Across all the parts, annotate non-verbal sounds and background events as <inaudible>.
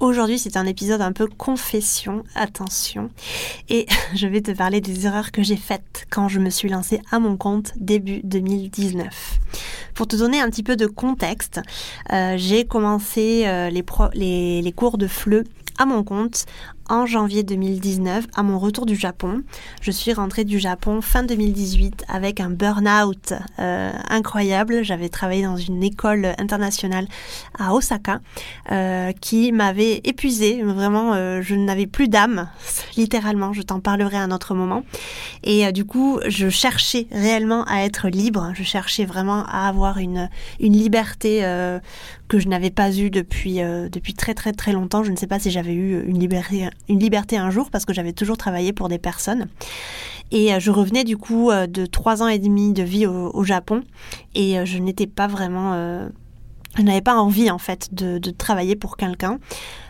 Aujourd'hui, c'est un épisode un peu confession, attention. Et <laughs> je vais te parler des erreurs que j'ai faites quand je me suis lancée à mon compte début 2019. Pour te donner un petit peu de contexte, euh, j'ai commencé euh, les, les, les, cours de FLE à mon compte en janvier 2019 à mon retour du Japon. Je suis rentrée du Japon fin 2018 avec un burn-out euh, incroyable. J'avais travaillé dans une école internationale à Osaka euh, qui m'avait épuisée. Vraiment, euh, je n'avais plus d'âme, <laughs> littéralement. Je t'en parlerai à un autre moment. Et du coup, je cherchais réellement à être libre. Je cherchais vraiment à avoir une, une liberté que je n'avais pas eue depuis, depuis très très très longtemps. Je ne sais pas si j'avais eu une liberté un jour parce que j'avais toujours travaillé pour des personnes. Et euh, je revenais du coup euh, de trois ans et demi de vie au, Japon et euh, je n'étais pas vraiment... je n'avais pas envie en fait de travailler pour quelqu'un.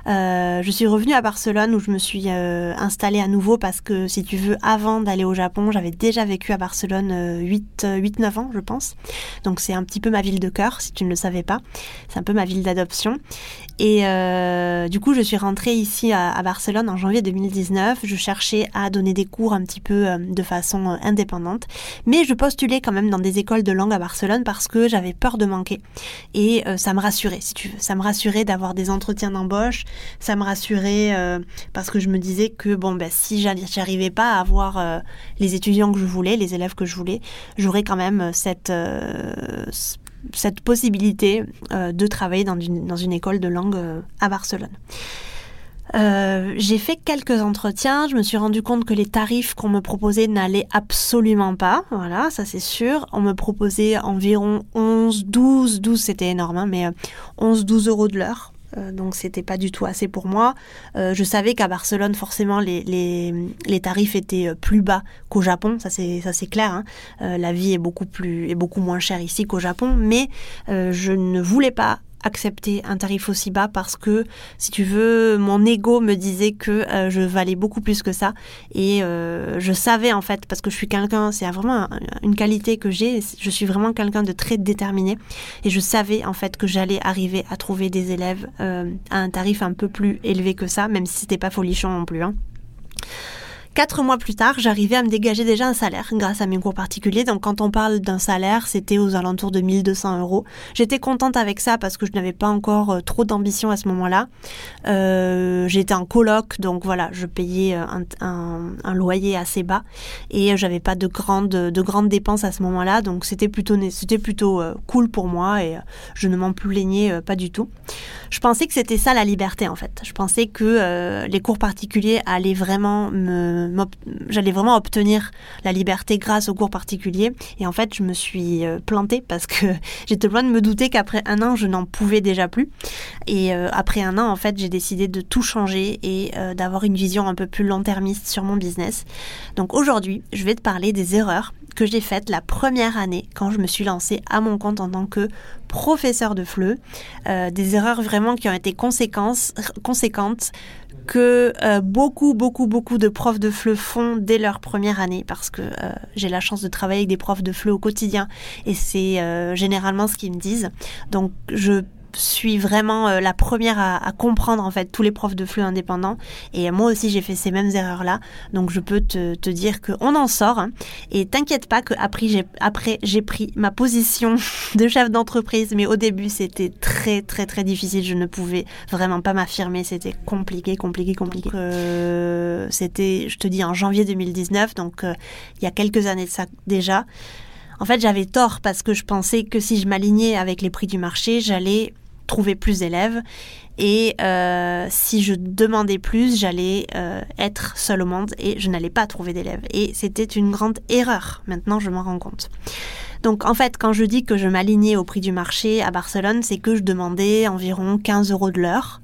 Euh, je suis revenue à Barcelone où je me suis euh, installée à nouveau parce que, si tu veux, avant d'aller au Japon, j'avais déjà vécu à Barcelone 8-9 euh, ans, je pense. Donc c'est un petit peu ma ville de cœur, si tu ne le savais pas. C'est un peu ma ville d'adoption. Et du coup, je suis rentrée ici à, Barcelone en janvier 2019. Je cherchais à donner des cours un petit peu de façon indépendante. Mais je postulais quand même dans des écoles de langue à Barcelone parce que j'avais peur de manquer. Et ça me rassurait, si tu veux. Ça me rassurait d'avoir des entretiens d'embauche, ça me rassurait euh, parce que je me disais que bon, ben, si j'arrivais pas à avoir euh, les étudiants que je voulais, les élèves que je voulais, j'aurais quand même euh, cette, cette possibilité de travailler dans une, dans une, école de langue à Barcelone. j'ai fait quelques entretiens, je me suis rendu compte que les tarifs qu'on me proposait n'allaient absolument pas, voilà, ça c'est sûr. On me proposait environ 11, 12, 12 c'était énorme, hein, mais 11, 12 euros de l'heure euh, donc c'était pas du tout assez pour moi. Euh, je savais qu'à Barcelone, forcément, les, les, tarifs étaient euh, plus bas qu'au Japon, ça c'est ça c'est clair. Hein. la vie est beaucoup plus est beaucoup moins chère ici qu'au Japon, mais je ne voulais pas accepter un tarif aussi bas parce que, si tu veux, mon ego me disait que euh, je valais beaucoup plus que ça. Et euh, je savais en fait, parce que je suis quelqu'un, c'est vraiment une qualité que j'ai, je suis vraiment quelqu'un de très déterminé. Et je savais en fait que j'allais arriver à trouver des élèves euh, à un tarif un peu plus élevé que ça, même si c'était pas folichon non plus. Hein. Quatre mois plus tard, j'arrivais à me dégager déjà un salaire grâce à mes cours particuliers. Donc quand on parle d'un salaire, c'était aux alentours de 1200 euros. J'étais contente avec ça parce que je n'avais pas encore euh, trop d'ambition à ce moment-là. Euh, j'étais en coloc, donc voilà, je payais euh, un, loyer assez bas et j'avais pas de grandes, de grandes dépenses à ce moment-là. Donc c'était plutôt, c'était plutôt cool pour moi et je ne m'en plaignais pas du tout. Je pensais que c'était ça la liberté en fait. Je pensais que les cours particuliers allaient vraiment me j'allais vraiment obtenir la liberté grâce aux cours particuliers. Et en fait, je me suis euh, plantée parce que <laughs> j'étais loin de me douter qu'après un an, je n'en pouvais déjà plus. Et euh, après un an, en fait, j'ai décidé de tout changer et euh, d'avoir une vision un peu plus long-termiste sur mon business. Donc aujourd'hui, je vais te parler des erreurs que j'ai faites la première année quand je me suis lancée à mon compte en tant que professeur de FLE. des erreurs vraiment qui ont été conséquentes que euh, beaucoup, beaucoup, beaucoup de profs de FLE font dès leur première année parce que euh, j'ai la chance de travailler avec des profs de FLE au quotidien et c'est euh, généralement ce qu'ils me disent. Donc je suis vraiment euh, la première à, comprendre en fait tous les profs de flux indépendants. Et moi aussi j'ai fait ces mêmes erreurs là donc je peux te, te dire qu'on en sort hein. et t'inquiète pas que après j'ai pris ma position <laughs> de chef d'entreprise. Mais au début c'était très très très difficile. Je ne pouvais vraiment pas m'affirmer. C'était compliqué compliqué compliqué. Euh, c'était je te dis en janvier 2019 donc euh, il y a quelques années de ça déjà. En fait, j'avais tort parce que je pensais que si je m'alignais avec les prix du marché, j'allais trouver plus d'élèves. Et euh, si je demandais plus, j'allais euh, être seule au monde et je n'allais pas trouver d'élèves. Et c'était une grande erreur. Maintenant, je m'en rends compte. Donc en fait, quand je dis que je m'alignais au prix du marché à Barcelone, c'est que je demandais environ 15 euros de l'heure.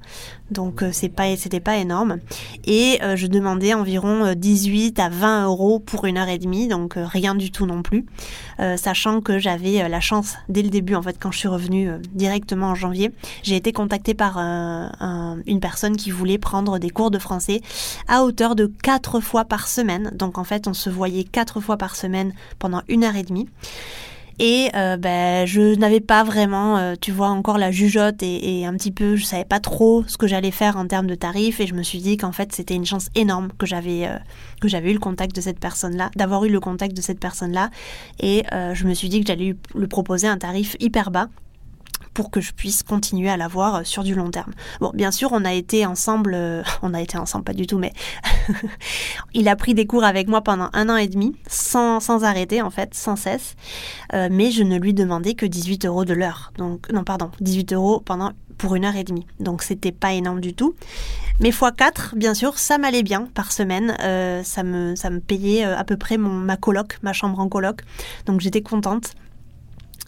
Donc euh, c'est pas, c'était pas énorme. Et euh, je demandais environ 18 à 20 euros pour une heure et demie, donc rien du tout non plus. sachant que j'avais la chance dès le début, en fait, quand je suis revenue directement en janvier, j'ai été contactée par une personne qui voulait prendre des cours de français à hauteur de 4 fois par semaine. Donc en fait, on se voyait 4 fois par semaine pendant une heure et demie. Et euh, ben, je n'avais pas vraiment, euh, tu vois, encore la jugeote et, un petit peu, je savais pas trop ce que j'allais faire en termes de tarifs. Et je me suis dit qu'en fait, c'était une chance énorme que j'avais euh, que j'avais eu le contact de cette personne-là, d'avoir eu le contact de cette personne-là. Et je me suis dit que j'allais lui proposer un tarif hyper bas pour que je puisse continuer à l'avoir euh, sur du long terme. Bon, bien sûr, on a été ensemble, euh, <laughs> on a été ensemble, pas du tout, mais <laughs> il a pris des cours avec moi pendant un an et demi, sans, sans arrêter en fait, sans cesse, euh, mais je ne lui demandais que 18 euros de l'heure. Donc, non, pardon, 18 euros pendant pour une heure et demie. Donc c'était pas énorme du tout. Mais x4, bien sûr, ça m'allait bien par semaine. ça, me, ça me payait à peu près mon, ma coloc, ma chambre en coloc. Donc j'étais contente.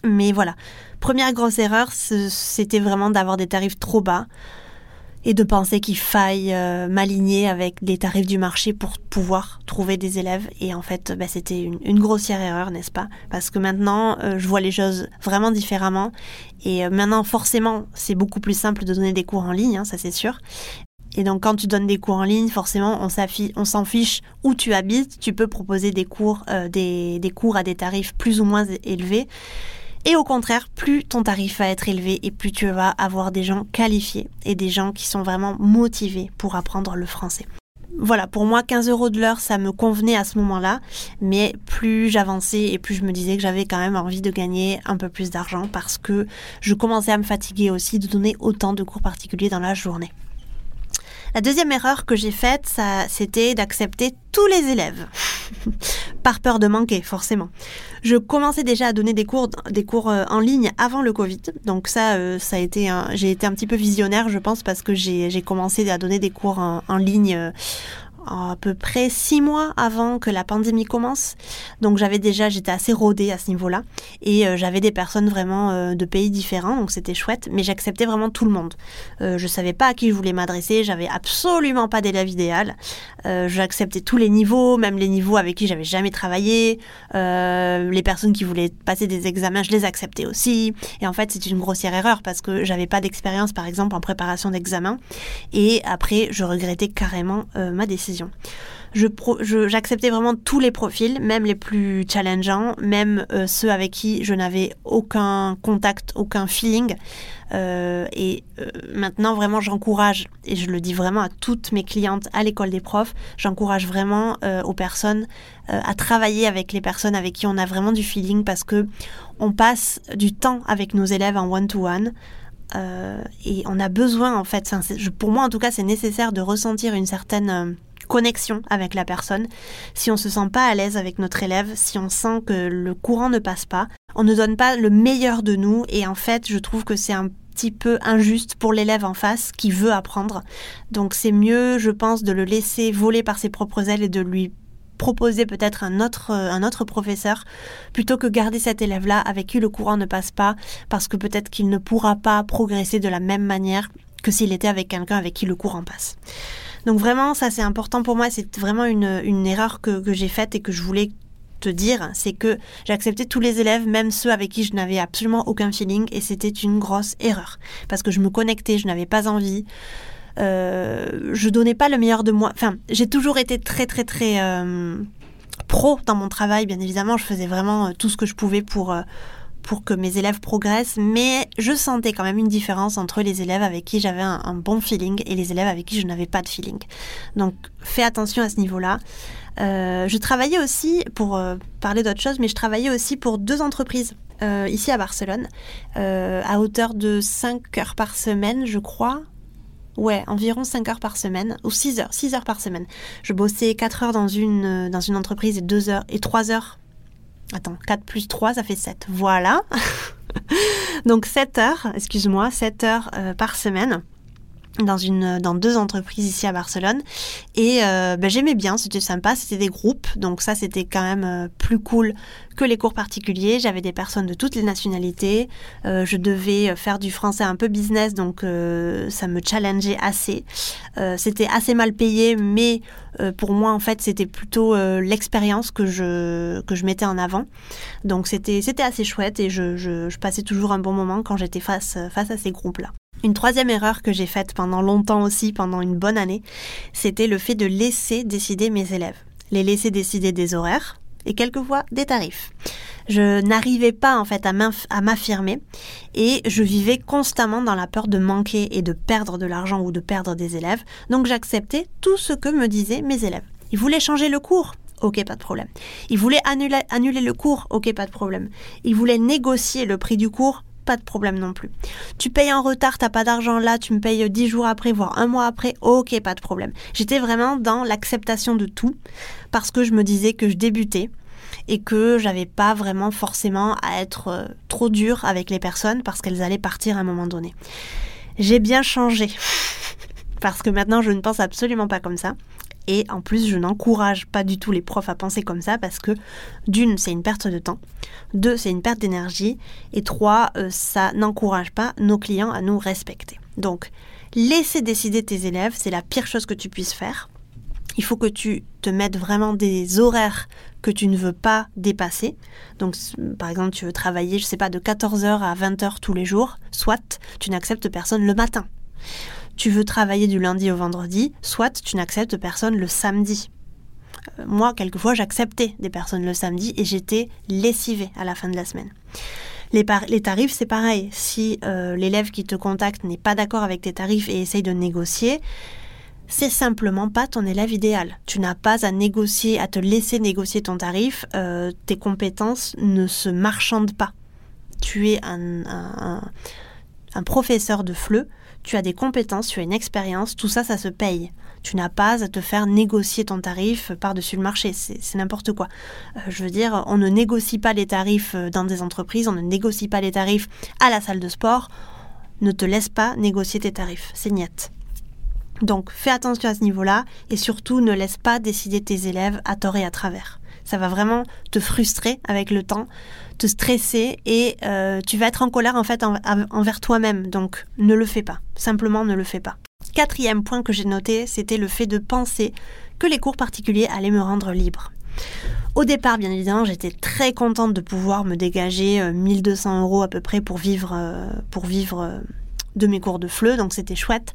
Mais voilà, première grosse erreur, c'était vraiment d'avoir des tarifs trop bas et de penser qu'il faille euh, m'aligner avec des tarifs du marché pour pouvoir trouver des élèves. Et en fait, bah, c'était une, grossière erreur, n'est-ce pas? Parce que maintenant, euh, je vois les choses vraiment différemment. Et euh, maintenant, forcément, c'est beaucoup plus simple de donner des cours en ligne, hein, ça c'est sûr. Et donc, quand tu donnes des cours en ligne, forcément, on s'en fiche où tu habites. Tu peux proposer des cours, des, des cours à des tarifs plus ou moins élevés. Et au contraire, plus ton tarif va être élevé et plus tu vas avoir des gens qualifiés et des gens qui sont vraiment motivés pour apprendre le français. Voilà, pour moi, 15 euros de l'heure, ça me convenait à ce moment-là, mais plus j'avançais et plus je me disais que j'avais quand même envie de gagner un peu plus d'argent parce que je commençais à me fatiguer aussi de donner autant de cours particuliers dans la journée. La deuxième erreur que j'ai faite, ça, c'était d'accepter tous les élèves. <laughs> Par peur de manquer, forcément. Je commençais déjà à donner des cours, des cours euh, en ligne avant le Covid. Donc ça, euh, ça a été, j'ai été un petit peu visionnaire, je pense, parce que j'ai commencé à donner des cours en, en ligne euh, à peu près six mois avant que la pandémie commence. Donc j'avais déjà, j'étais assez rodée à ce niveau-là. Et euh, j'avais des personnes vraiment euh, de pays différents, donc c'était chouette. Mais j'acceptais vraiment tout le monde. Euh, je savais pas à qui je voulais m'adresser, j'avais absolument pas d'élève idéal. j'acceptais tous les niveaux, même les niveaux avec qui j'avais jamais travaillé. les personnes qui voulaient passer des examens, je les acceptais aussi. Et en fait, c'est une grossière erreur parce que j'avais pas d'expérience, par exemple, en préparation d'examen. Et après, je regrettais carrément ma décision j'acceptais vraiment tous les profils, même les plus challengeants, même euh, ceux avec qui je n'avais aucun contact, aucun feeling. Euh, et euh, maintenant, vraiment, j'encourage, et je le dis vraiment à toutes mes clientes à l'école des profs, j'encourage vraiment aux personnes à travailler avec les personnes avec qui on a vraiment du feeling parce que on passe du temps avec nos élèves en one-to-one. et on a besoin, en fait, pour moi en tout cas, c'est nécessaire de ressentir une certaine connexion avec la personne, si on se sent pas à l'aise avec notre élève, si on sent que le courant ne passe pas, on ne donne pas le meilleur de nous et en fait, je trouve que c'est un petit peu injuste pour l'élève en face qui veut apprendre. Donc c'est mieux, je pense, de le laisser voler par ses propres ailes et de lui proposer peut-être un autre, un autre professeur plutôt que garder cet élève-là avec qui le courant ne passe pas parce que peut-être qu'il ne pourra pas progresser de la même manière que s'il était avec quelqu'un avec qui le courant passe. Donc vraiment, ça c'est important pour moi, c'est vraiment une, erreur que, j'ai faite et que je voulais te dire, c'est que j'ai accepté tous les élèves, même ceux avec qui je n'avais absolument aucun feeling, et c'était une grosse erreur. Parce que je me connectais, je n'avais pas envie. Euh, je donnais pas le meilleur de moi. Enfin, j'ai toujours été très très très euh, pro dans mon travail, bien évidemment. Je faisais vraiment euh, tout ce que je pouvais pour pour que mes élèves progressent, mais je sentais quand même une différence entre les élèves avec qui j'avais un, bon feeling et les élèves avec qui je n'avais pas de feeling. Donc fais attention à ce niveau-là. Euh, je travaillais aussi, pour euh, parler d'autre chose, mais je travaillais aussi pour deux entreprises euh, ici à Barcelone, à hauteur de 5 heures par semaine, je crois. Ouais, environ 5 heures par semaine, ou 6 heures, 6 heures par semaine. Je bossais 4 heures dans une, dans une entreprise et 2 heures, et 3 heures Attends, 4 plus 3, ça fait 7. Voilà. <laughs> Donc 7 heures, excuse-moi, 7 heures euh, par semaine. dans deux entreprises ici à Barcelone et euh, ben, j'aimais bien c'était sympa c'était des groupes donc ça c'était quand même euh, plus cool que les cours particuliers. J'avais des personnes de toutes les nationalités. Euh, je devais faire du français un peu business donc ça me challengeait assez. C'était assez mal payé mais pour moi en fait c'était plutôt l'expérience que je que je mettais en avant. Donc c'était c'était assez chouette et je, je, je passais toujours un bon moment quand j'étais face face à ces groupes là une troisième erreur que j'ai faite pendant longtemps aussi, pendant une bonne année, c'était le fait de laisser décider mes élèves. Les laisser décider des horaires et quelquefois des tarifs. Je n'arrivais pas en fait à m'affirmer et je vivais constamment dans la peur de manquer et de perdre de l'argent ou de perdre des élèves. Donc j'acceptais tout ce que me disaient mes élèves. Ils voulaient changer le cours. Ok, pas de problème. Ils voulaient annuler, annuler le cours. Ok, pas de problème. Ils voulaient négocier le prix du cours pas de problème non plus. Tu payes en retard, t'as pas d'argent là, tu me payes dix jours après, voire un mois après, ok, pas de problème. J'étais vraiment dans l'acceptation de tout parce que je me disais que je débutais et que j'avais pas vraiment forcément à être euh, trop dur avec les personnes parce qu'elles allaient partir à un moment donné. J'ai bien changé <laughs> parce que maintenant je ne pense absolument pas comme ça. Et en plus, je n'encourage pas du tout les profs à penser comme ça parce que d'une, c'est une perte de temps, deux, c'est une perte d'énergie, et trois, euh, ça n'encourage pas nos clients à nous respecter. Donc, laisser décider tes élèves, c'est la pire chose que tu puisses faire. Il faut que tu te mettes vraiment des horaires que tu ne veux pas dépasser. Donc, par exemple, tu veux travailler, je sais pas, de 14h à 20h tous les jours, soit tu n'acceptes personne le matin tu veux travailler du lundi au vendredi, soit tu n'acceptes personne le samedi. Euh, moi, quelquefois, j'acceptais des personnes le samedi et j'étais lessivée à la fin de la semaine. Les, tarifs, c'est pareil. Si euh, l'élève qui te contacte n'est pas d'accord avec tes tarifs et essaye de négocier, c'est simplement pas ton élève idéal. Tu n'as pas à négocier, à te laisser négocier ton tarif. Euh, tes compétences ne se marchandent pas. Tu es un, un professeur de FLE tu as des compétences, tu as une expérience, tout ça, ça se paye. Tu n'as pas à te faire négocier ton tarif par-dessus le marché, c'est n'importe quoi. Euh, je veux dire, on ne négocie pas les tarifs euh, dans des entreprises, on ne négocie pas les tarifs à la salle de sport. Ne te laisse pas négocier tes tarifs, c'est niette. Donc fais attention à ce niveau-là et surtout ne laisse pas décider tes élèves à tort et à travers. Ça va vraiment te frustrer avec le temps te stresser et euh, tu vas être en colère en fait envers toi-même. Donc ne le fais pas. Simplement ne le fais pas. Quatrième point que j'ai noté, c'était le fait de penser que les cours particuliers allaient me rendre libre. Au départ, bien évidemment, j'étais très contente de pouvoir me dégager 1200 euh, euros à peu près pour vivre, euh, pour vivre de mes cours de FLE, donc c'était chouette.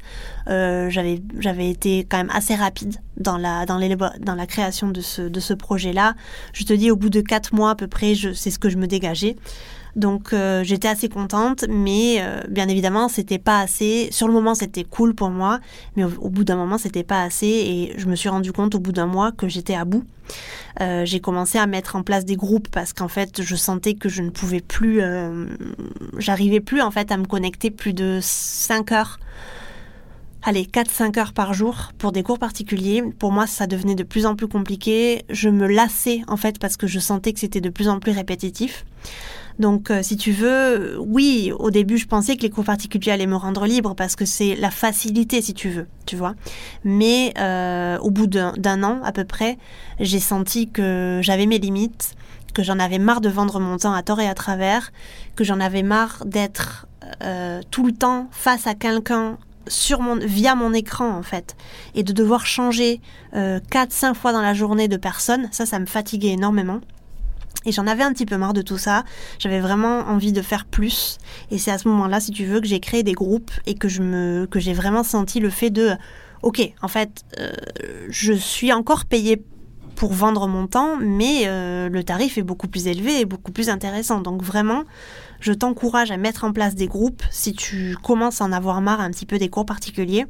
Euh, j'avais, été quand même assez rapide dans la, dans la création de ce, de ce projet-là. Je te dis, au bout de quatre mois à peu près, je, c'est ce que je me dégageais. Donc euh, j'étais assez contente, mais euh, bien évidemment c'était pas assez. Sur le moment c'était cool pour moi, mais au, bout d'un moment c'était pas assez et je me suis rendu compte au bout d'un mois que j'étais à bout. Euh, j'ai commencé à mettre en place des groupes parce qu'en fait je sentais que je ne pouvais plus, j'arrivais plus en fait à me connecter plus de 5 heures allez, 4-5 heures par jour pour des cours particuliers. Pour moi, ça devenait de plus en plus compliqué. Je me lassais en fait parce que je sentais que c'était de plus en plus répétitif. Donc, euh, si tu veux, oui, au début, je pensais que les cours particuliers allaient me rendre libre parce que c'est la facilité, si tu veux, tu vois. Mais euh, au bout d'un an, à peu près, j'ai senti que j'avais mes limites, que j'en avais marre de vendre mon temps à tort et à travers, que j'en avais marre d'être euh, tout le temps face à quelqu'un sur mon, via mon écran en fait et de devoir changer 4-5 fois dans la journée de personne, ça ça me fatiguait énormément. Et j'en avais un petit peu marre de tout ça. J'avais vraiment envie de faire plus. Et c'est à ce moment-là, si tu veux, que j'ai créé des groupes et que je me, que j'ai vraiment senti le fait de, ok, en fait, euh, je suis encore payée pour vendre mon temps, mais euh, le tarif est beaucoup plus élevé et beaucoup plus intéressant. Donc vraiment, je t'encourage à mettre en place des groupes si tu commences à en avoir marre un petit peu des cours particuliers.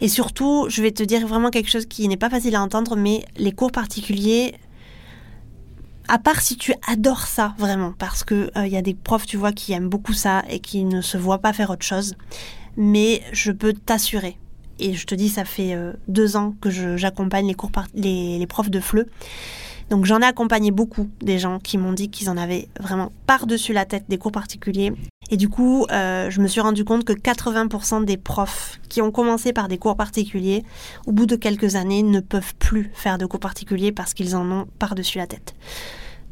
Et surtout, je vais te dire vraiment quelque chose qui n'est pas facile à entendre, mais les cours particuliers, à part si tu adores ça vraiment, parce que il euh, y a des profs, tu vois, qui aiment beaucoup ça et qui ne se voient pas faire autre chose. Mais je peux t'assurer, et je te dis, ça fait euh, deux ans que j'accompagne les, cours les, les profs de FLE. Donc j'en ai accompagné beaucoup des gens qui m'ont dit qu'ils en avaient vraiment par-dessus la tête des cours particuliers Et du coup, euh, je me suis rendu compte que 80% des profs qui ont commencé par des cours particuliers, au bout de quelques années, ne peuvent plus faire de cours particuliers parce qu'ils en ont par-dessus la tête.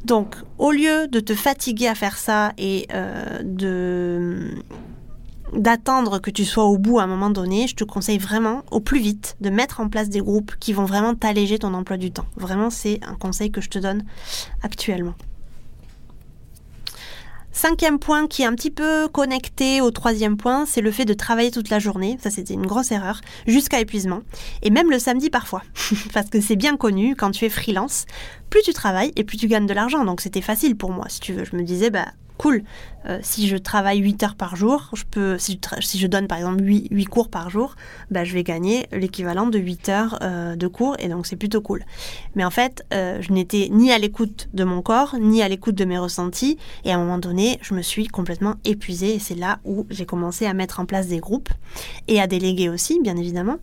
Donc, au lieu de te fatiguer à faire ça et euh, de d'attendre que tu sois au bout à un moment donné, je te conseille vraiment au plus vite de mettre en place des groupes qui vont vraiment t'alléger ton emploi du temps. Vraiment, c'est un conseil que je te donne actuellement. Cinquième point qui est un petit peu connecté au troisième point, c'est le fait de travailler toute la journée. Ça, c'était une grosse erreur, jusqu'à épuisement. Et même le samedi parfois. <laughs> Parce que c'est bien connu, quand tu es freelance, plus tu travailles et plus tu gagnes de l'argent. Donc c'était facile pour moi, si tu veux. Je me disais, bah, cool. Euh, si je travaille 8 heures par jour, je peux, si, je, donne par exemple 8, 8 cours par jour, bah, je vais gagner l'équivalent de 8 heures euh, de cours et donc c'est plutôt cool. Mais en fait, euh, je n'étais ni à l'écoute de mon corps, ni à l'écoute de mes ressentis et à un moment donné, je me suis complètement épuisée et c'est là où j'ai commencé à mettre en place des groupes et à déléguer aussi, bien évidemment,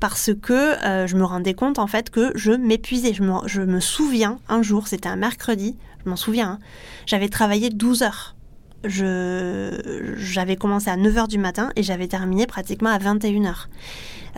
parce que je me rendais compte en fait que je m'épuisais. Je me, je me souviens un jour, c'était un mercredi, je m'en souviens, hein. j'avais travaillé 12 heures. j'avais commencé à 9h du matin et j'avais terminé pratiquement à 21h.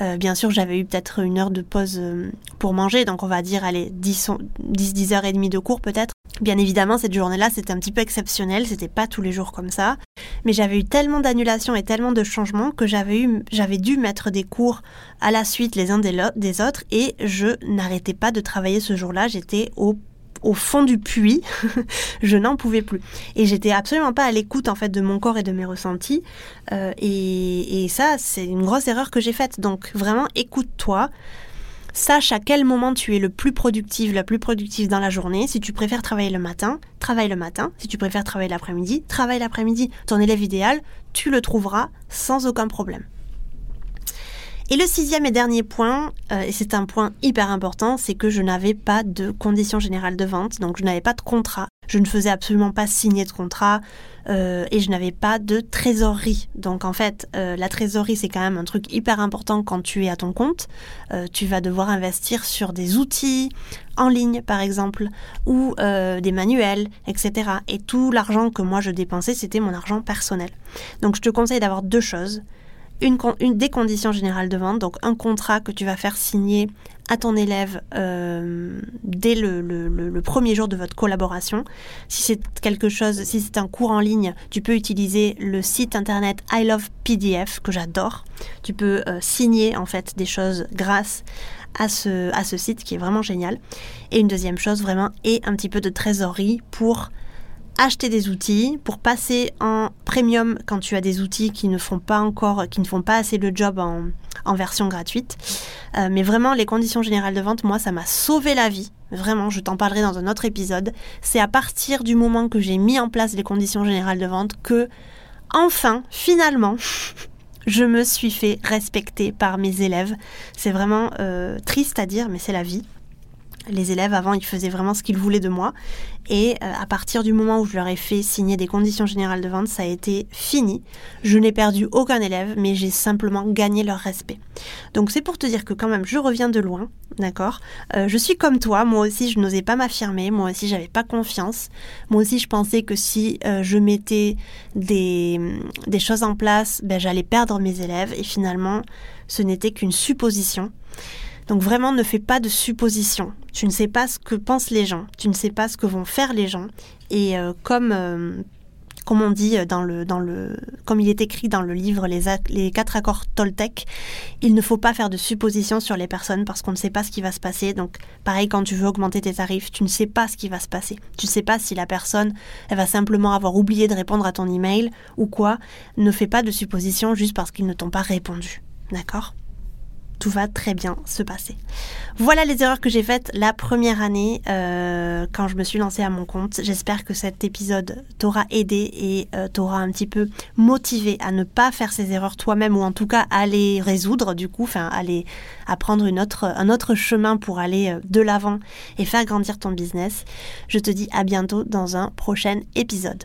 Euh, bien sûr, j'avais eu peut-être une heure de pause euh, pour manger, donc on va dire, allez, 10, 10, 10 heures et demie de cours peut-être. Bien évidemment, cette journée-là, c'était un petit peu exceptionnel, c'était pas tous les jours comme ça. Mais j'avais eu tellement d'annulations et tellement de changements que j'avais eu, j'avais dû mettre des cours à la suite les uns des autres et je n'arrêtais pas de travailler ce jour-là. J'étais au au fond du puits, <laughs> je n'en pouvais plus. Et j'étais absolument pas à l'écoute en fait de mon corps et de mes ressentis. Euh, et, et ça, c'est une grosse erreur que j'ai faite. Donc vraiment, écoute-toi. Sache à quel moment tu es le plus productif, la plus productive dans la journée. Si tu préfères travailler le matin, travaille le matin. Si tu préfères travailler l'après-midi, travaille l'après-midi. Ton élève idéal, tu le trouveras sans aucun problème. Et le sixième et dernier point, euh, et c'est un point hyper important, c'est que je n'avais pas de conditions générales de vente, donc je n'avais pas de contrat. Je ne faisais absolument pas signer de contrat euh, et je n'avais pas de trésorerie. Donc en fait, euh, la trésorerie, c'est quand même un truc hyper important quand tu es à ton compte. tu vas devoir investir sur des outils en ligne, par exemple, ou des manuels, etc. Et tout l'argent que moi je dépensais, c'était mon argent personnel. Donc je te conseille d'avoir deux choses une, des conditions générales de vente, donc un contrat que tu vas faire signer à ton élève euh, dès le, premier jour de votre collaboration. Si c'est quelque chose, si c'est un cours en ligne, tu peux utiliser le site internet I Love PDF que j'adore. Tu peux euh, signer en fait des choses grâce à ce, à ce site qui est vraiment génial. Et une deuxième chose vraiment est un petit peu de trésorerie pour acheter des outils, pour passer en premium quand tu as des outils qui ne font pas encore, qui ne font pas assez le job en, version gratuite. Euh, mais vraiment, les conditions générales de vente, moi, ça m'a sauvé la vie. Vraiment, je t'en parlerai dans un autre épisode. C'est à partir du moment que j'ai mis en place les conditions générales de vente que, enfin, finalement, <laughs> je me suis fait respecter par mes élèves. C'est vraiment euh, triste à dire, mais c'est la vie les élèves avant ils faisaient vraiment ce qu'ils voulaient de moi. Et euh, à partir du moment où je leur ai fait signer des conditions générales de vente ça a été fini. Je n'ai perdu aucun élève mais j'ai simplement gagné leur respect. Donc c'est pour te dire que quand même je reviens de loin d'accord? Euh, je suis comme toi. Moi aussi je n'osais pas m'affirmer. Moi aussi j'avais pas confiance. Moi aussi je pensais que si euh, je mettais des, des choses en place ben, j'allais perdre mes élèves. Et finalement ce n'était qu'une supposition donc vraiment, ne fais pas de suppositions. Tu ne sais pas ce que pensent les gens, tu ne sais pas ce que vont faire les gens. Et euh, comme, euh, comme on dit dans le, dans le, comme il est écrit dans le livre les, les quatre accords Toltec, il ne faut pas faire de suppositions sur les personnes parce qu'on ne sait pas ce qui va se passer. Donc pareil, quand tu veux augmenter tes tarifs, tu ne sais pas ce qui va se passer. Tu ne sais pas si la personne, elle va simplement avoir oublié de répondre à ton email ou quoi. Ne fais pas de suppositions juste parce qu'ils ne t'ont pas répondu. D'accord? Tout va très bien se passer. Voilà les erreurs que j'ai faites la première année euh, quand je me suis lancée à mon compte. J'espère que cet épisode t'aura aidé et euh, t'aura un petit peu motivé à ne pas faire ces erreurs toi-même ou en tout cas à les résoudre du coup, enfin à, prendre un autre chemin pour aller euh, de l'avant et faire grandir ton business. Je te dis à bientôt dans un prochain épisode.